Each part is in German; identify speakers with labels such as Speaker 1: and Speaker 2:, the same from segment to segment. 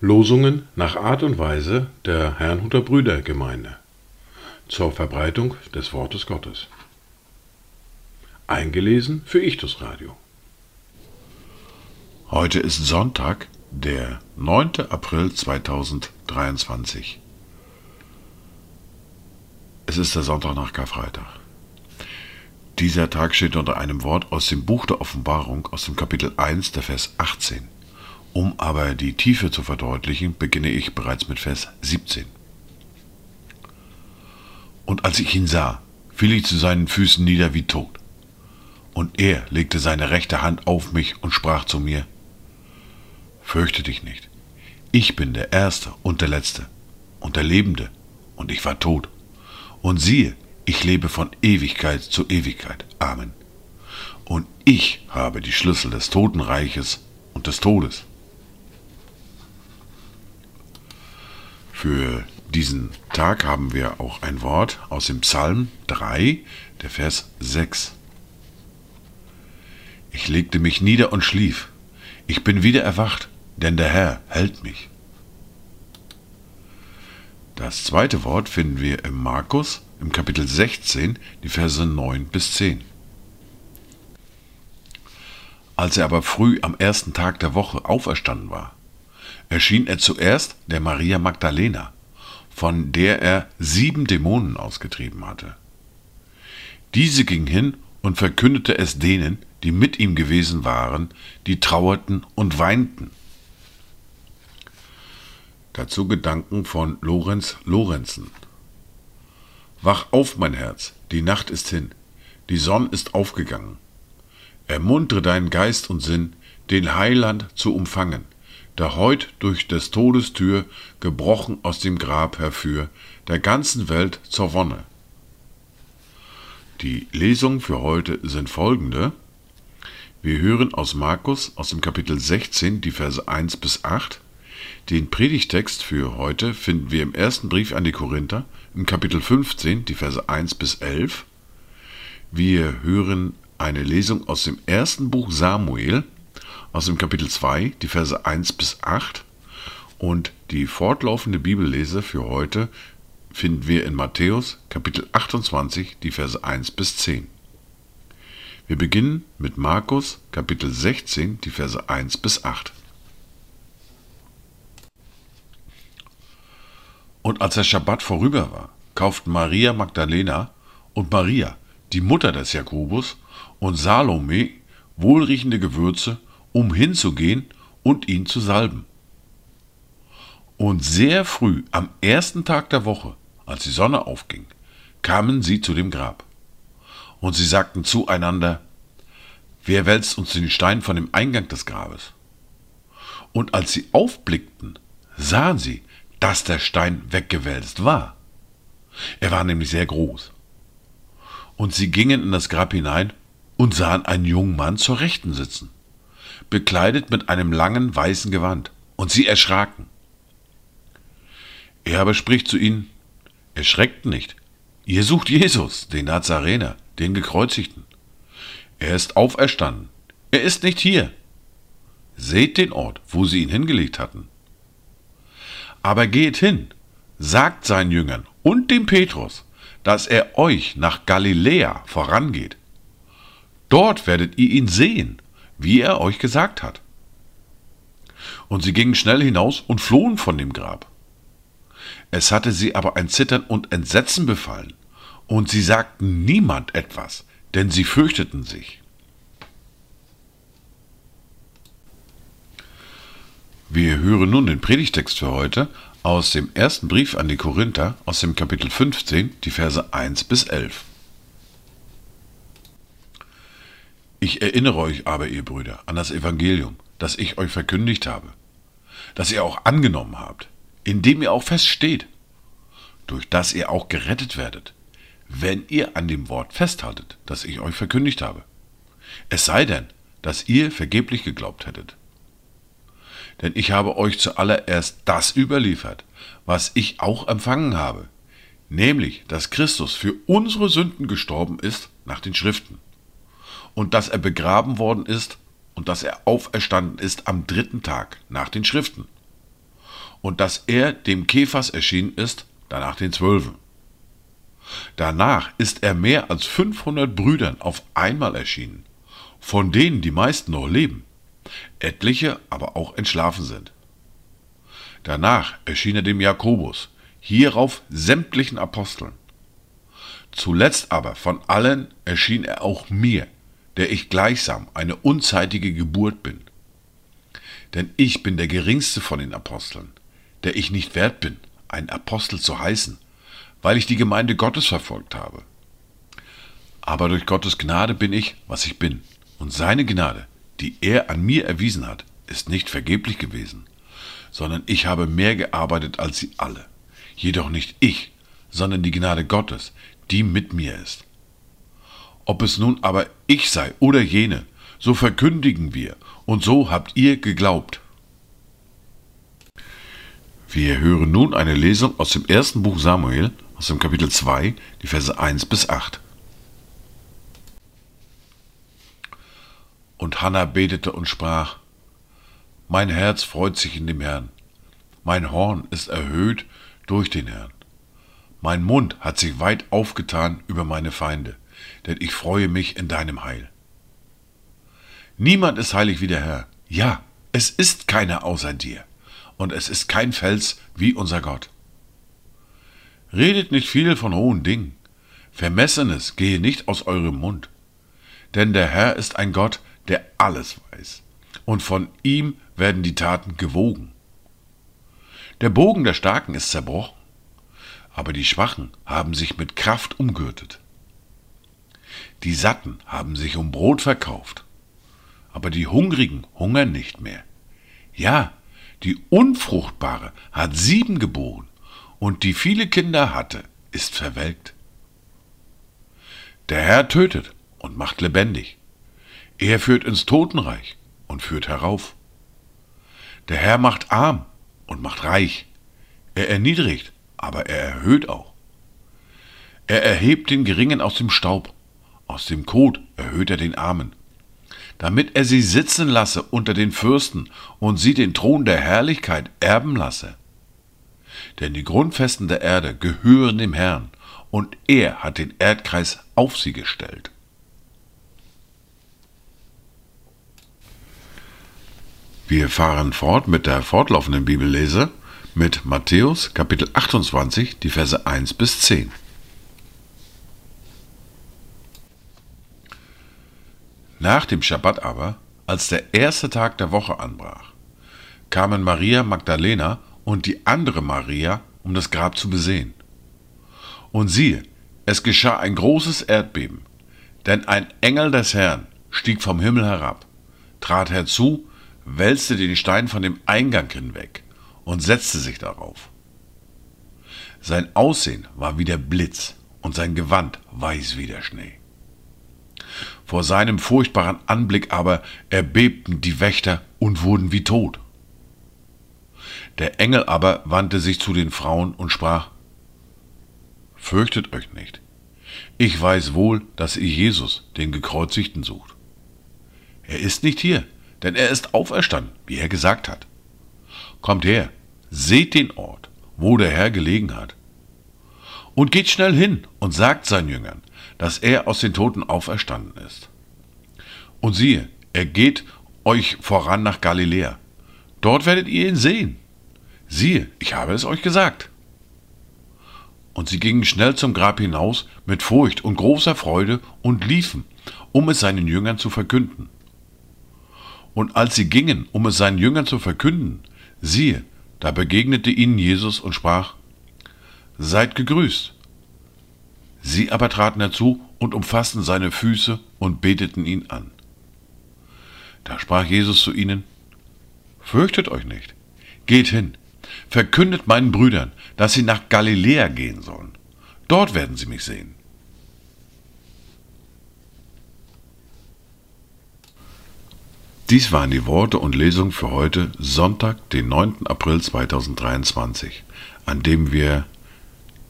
Speaker 1: Losungen nach Art und Weise der Herrnhuter Brüdergemeinde zur Verbreitung des Wortes Gottes. Eingelesen für Ichtus Radio.
Speaker 2: Heute ist Sonntag, der 9. April 2023. Es ist der Sonntag nach Karfreitag. Dieser Tag steht unter einem Wort aus dem Buch der Offenbarung aus dem Kapitel 1, der Vers 18. Um aber die Tiefe zu verdeutlichen, beginne ich bereits mit Vers 17. Und als ich ihn sah, fiel ich zu seinen Füßen nieder wie tot. Und er legte seine rechte Hand auf mich und sprach zu mir, Fürchte dich nicht, ich bin der Erste und der Letzte und der Lebende, und ich war tot. Und siehe, ich lebe von Ewigkeit zu Ewigkeit. Amen. Und ich habe die Schlüssel des Totenreiches und des Todes. Für diesen Tag haben wir auch ein Wort aus dem Psalm 3, der Vers 6. Ich legte mich nieder und schlief. Ich bin wieder erwacht, denn der Herr hält mich. Das zweite Wort finden wir im Markus im Kapitel 16, die Verse 9 bis 10. Als er aber früh am ersten Tag der Woche auferstanden war, erschien er zuerst der Maria Magdalena, von der er sieben Dämonen ausgetrieben hatte. Diese ging hin und verkündete es denen, die mit ihm gewesen waren, die trauerten und weinten. Dazu Gedanken von Lorenz Lorenzen. Wach auf, mein Herz, die Nacht ist hin, die Sonne ist aufgegangen. Ermuntre deinen Geist und Sinn, den Heiland zu umfangen der heut durch des Todes Tür gebrochen aus dem Grab herfür, der ganzen Welt zur Wonne. Die Lesungen für heute sind folgende. Wir hören aus Markus aus dem Kapitel 16 die Verse 1 bis 8. Den Predigtext für heute finden wir im ersten Brief an die Korinther im Kapitel 15 die Verse 1 bis 11. Wir hören eine Lesung aus dem ersten Buch Samuel aus dem Kapitel 2, die Verse 1 bis 8. Und die fortlaufende Bibellese für heute finden wir in Matthäus Kapitel 28, die Verse 1 bis 10. Wir beginnen mit Markus Kapitel 16, die Verse 1 bis 8. Und als der Schabbat vorüber war, kauften Maria Magdalena und Maria, die Mutter des Jakobus, und Salome wohlriechende Gewürze um hinzugehen und ihn zu salben. Und sehr früh am ersten Tag der Woche, als die Sonne aufging, kamen sie zu dem Grab. Und sie sagten zueinander, Wer wälzt uns den Stein von dem Eingang des Grabes? Und als sie aufblickten, sahen sie, dass der Stein weggewälzt war. Er war nämlich sehr groß. Und sie gingen in das Grab hinein und sahen einen jungen Mann zur Rechten sitzen bekleidet mit einem langen weißen Gewand, und sie erschraken. Er aber spricht zu ihnen, erschreckt nicht, ihr sucht Jesus, den Nazarener, den Gekreuzigten. Er ist auferstanden, er ist nicht hier. Seht den Ort, wo sie ihn hingelegt hatten. Aber geht hin, sagt seinen Jüngern und dem Petrus, dass er euch nach Galiläa vorangeht. Dort werdet ihr ihn sehen, wie er euch gesagt hat. Und sie gingen schnell hinaus und flohen von dem Grab. Es hatte sie aber ein Zittern und Entsetzen befallen, und sie sagten niemand etwas, denn sie fürchteten sich. Wir hören nun den Predigtext für heute aus dem ersten Brief an die Korinther aus dem Kapitel 15, die Verse 1 bis 11. Ich erinnere euch aber, ihr Brüder, an das Evangelium, das ich euch verkündigt habe, das ihr auch angenommen habt, in dem ihr auch feststeht, durch das ihr auch gerettet werdet, wenn ihr an dem Wort festhaltet, das ich euch verkündigt habe. Es sei denn, dass ihr vergeblich geglaubt hättet. Denn ich habe euch zuallererst das überliefert, was ich auch empfangen habe, nämlich, dass Christus für unsere Sünden gestorben ist nach den Schriften und dass er begraben worden ist und dass er auferstanden ist am dritten Tag nach den Schriften und dass er dem Kephas erschienen ist, danach den Zwölfen. Danach ist er mehr als 500 Brüdern auf einmal erschienen, von denen die meisten noch leben, etliche aber auch entschlafen sind. Danach erschien er dem Jakobus, hierauf sämtlichen Aposteln. Zuletzt aber von allen erschien er auch mir, der ich gleichsam eine unzeitige Geburt bin. Denn ich bin der geringste von den Aposteln, der ich nicht wert bin, ein Apostel zu heißen, weil ich die Gemeinde Gottes verfolgt habe. Aber durch Gottes Gnade bin ich, was ich bin, und seine Gnade, die er an mir erwiesen hat, ist nicht vergeblich gewesen, sondern ich habe mehr gearbeitet als sie alle. Jedoch nicht ich, sondern die Gnade Gottes, die mit mir ist. Ob es nun aber ich sei oder jene, so verkündigen wir, und so habt ihr geglaubt. Wir hören nun eine Lesung aus dem ersten Buch Samuel, aus dem Kapitel 2, die Verse 1 bis 8. Und Hannah betete und sprach, Mein Herz freut sich in dem Herrn, mein Horn ist erhöht durch den Herrn. Mein Mund hat sich weit aufgetan über meine Feinde, denn ich freue mich in deinem Heil. Niemand ist heilig wie der Herr. Ja, es ist keiner außer dir, und es ist kein Fels wie unser Gott. Redet nicht viel von hohen Dingen, Vermessenes gehe nicht aus eurem Mund, denn der Herr ist ein Gott, der alles weiß, und von ihm werden die Taten gewogen. Der Bogen der Starken ist zerbrochen, aber die Schwachen haben sich mit Kraft umgürtet. Die Satten haben sich um Brot verkauft, aber die Hungrigen hungern nicht mehr. Ja, die Unfruchtbare hat sieben geboren, und die viele Kinder hatte, ist verwelkt. Der Herr tötet und macht lebendig. Er führt ins Totenreich und führt herauf. Der Herr macht arm und macht reich. Er erniedrigt, aber er erhöht auch. Er erhebt den Geringen aus dem Staub, aus dem Kot erhöht er den Armen, damit er sie sitzen lasse unter den Fürsten und sie den Thron der Herrlichkeit erben lasse. Denn die Grundfesten der Erde gehören dem Herrn, und er hat den Erdkreis auf sie gestellt. Wir fahren fort mit der fortlaufenden Bibellese mit Matthäus Kapitel 28, die Verse 1 bis 10. Nach dem Schabbat aber, als der erste Tag der Woche anbrach, kamen Maria Magdalena und die andere Maria, um das Grab zu besehen. Und siehe, es geschah ein großes Erdbeben, denn ein Engel des Herrn stieg vom Himmel herab, trat herzu, wälzte den Stein von dem Eingang hinweg und setzte sich darauf. Sein Aussehen war wie der Blitz und sein Gewand weiß wie der Schnee. Vor seinem furchtbaren Anblick aber erbebten die Wächter und wurden wie tot. Der Engel aber wandte sich zu den Frauen und sprach, Fürchtet euch nicht. Ich weiß wohl, dass ihr Jesus, den Gekreuzigten, sucht. Er ist nicht hier, denn er ist auferstanden, wie er gesagt hat. Kommt her, seht den Ort, wo der Herr gelegen hat. Und geht schnell hin und sagt seinen Jüngern, dass er aus den Toten auferstanden ist. Und siehe, er geht euch voran nach Galiläa. Dort werdet ihr ihn sehen. Siehe, ich habe es euch gesagt. Und sie gingen schnell zum Grab hinaus mit Furcht und großer Freude und liefen, um es seinen Jüngern zu verkünden. Und als sie gingen, um es seinen Jüngern zu verkünden, siehe, da begegnete ihnen Jesus und sprach, Seid gegrüßt. Sie aber traten herzu und umfassten seine Füße und beteten ihn an. Da sprach Jesus zu ihnen, Fürchtet euch nicht, geht hin, verkündet meinen Brüdern, dass sie nach Galiläa gehen sollen. Dort werden sie mich sehen. Dies waren die Worte und Lesungen für heute, Sonntag, den 9. April 2023, an dem wir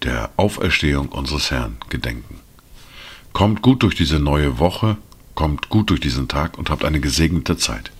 Speaker 2: der Auferstehung unseres Herrn gedenken. Kommt gut durch diese neue Woche Kommt gut durch diesen Tag und habt eine gesegnete Zeit.